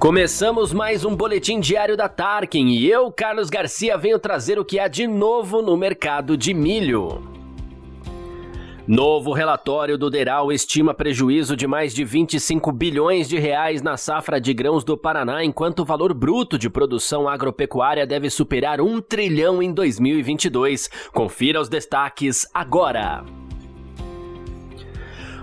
Começamos mais um boletim diário da Tarkin e eu, Carlos Garcia, venho trazer o que há de novo no mercado de milho. Novo relatório do Deral estima prejuízo de mais de 25 bilhões de reais na safra de grãos do Paraná, enquanto o valor bruto de produção agropecuária deve superar um trilhão em 2022. Confira os destaques agora.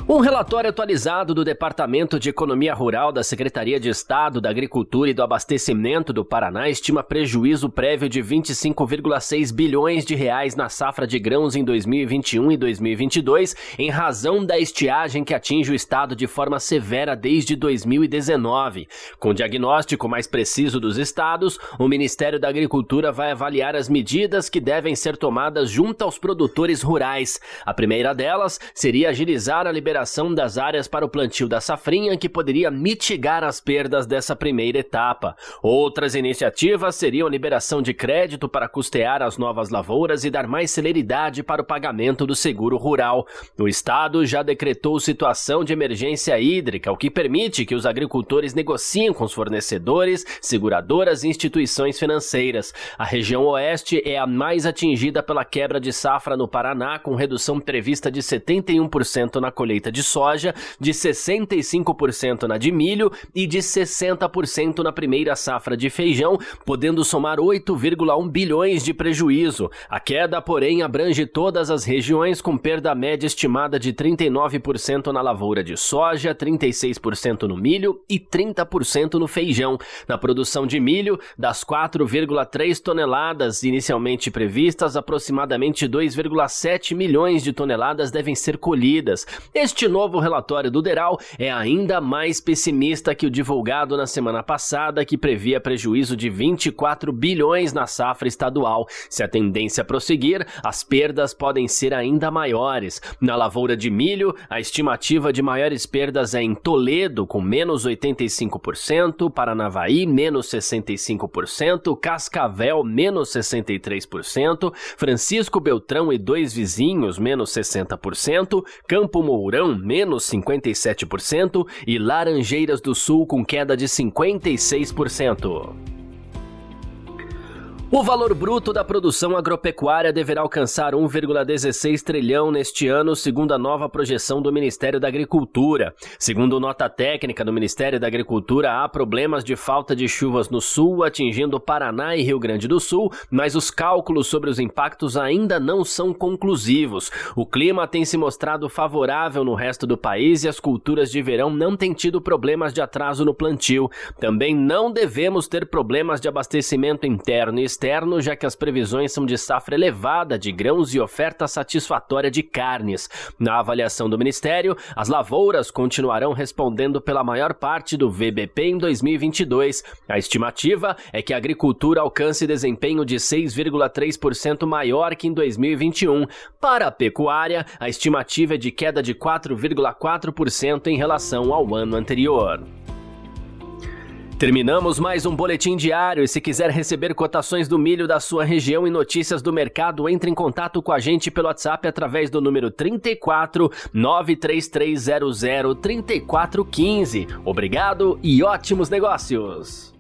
Um relatório atualizado do Departamento de Economia Rural da Secretaria de Estado da Agricultura e do Abastecimento do Paraná estima prejuízo prévio de 25,6 bilhões de reais na safra de grãos em 2021 e 2022, em razão da estiagem que atinge o estado de forma severa desde 2019. Com diagnóstico mais preciso dos estados, o Ministério da Agricultura vai avaliar as medidas que devem ser tomadas junto aos produtores rurais. A primeira delas seria agilizar a liberação liberação das áreas para o plantio da safrinha que poderia mitigar as perdas dessa primeira etapa. Outras iniciativas seriam a liberação de crédito para custear as novas lavouras e dar mais celeridade para o pagamento do seguro rural. O Estado já decretou situação de emergência hídrica, o que permite que os agricultores negociem com os fornecedores, seguradoras e instituições financeiras. A região oeste é a mais atingida pela quebra de safra no Paraná, com redução prevista de 71% na colheita de soja, de 65% na de milho e de 60% na primeira safra de feijão, podendo somar 8,1 bilhões de prejuízo. A queda, porém, abrange todas as regiões, com perda média estimada de 39% na lavoura de soja, 36% no milho e 30% no feijão. Na produção de milho, das 4,3 toneladas inicialmente previstas, aproximadamente 2,7 milhões de toneladas devem ser colhidas. Este este novo relatório do Deral é ainda mais pessimista que o divulgado na semana passada, que previa prejuízo de 24 bilhões na safra estadual. Se a tendência prosseguir, as perdas podem ser ainda maiores. Na lavoura de milho, a estimativa de maiores perdas é em Toledo, com menos 85%, Paranavaí, menos 65%, Cascavel, menos 63%, Francisco Beltrão e dois vizinhos, menos 60%, Campo Mourão, menos 57%, e Laranjeiras do Sul, com queda de 56%. O valor bruto da produção agropecuária deverá alcançar 1,16 trilhão neste ano, segundo a nova projeção do Ministério da Agricultura. Segundo nota técnica do Ministério da Agricultura, há problemas de falta de chuvas no sul, atingindo Paraná e Rio Grande do Sul, mas os cálculos sobre os impactos ainda não são conclusivos. O clima tem se mostrado favorável no resto do país e as culturas de verão não têm tido problemas de atraso no plantio. Também não devemos ter problemas de abastecimento interno e externo, já que as previsões são de safra elevada de grãos e oferta satisfatória de carnes. Na avaliação do Ministério, as lavouras continuarão respondendo pela maior parte do VBP em 2022. A estimativa é que a agricultura alcance desempenho de 6,3% maior que em 2021. Para a pecuária, a estimativa é de queda de 4,4% em relação ao ano anterior. Terminamos mais um boletim diário e se quiser receber cotações do milho da sua região e notícias do mercado, entre em contato com a gente pelo WhatsApp através do número 34 93300 3415. Obrigado e ótimos negócios!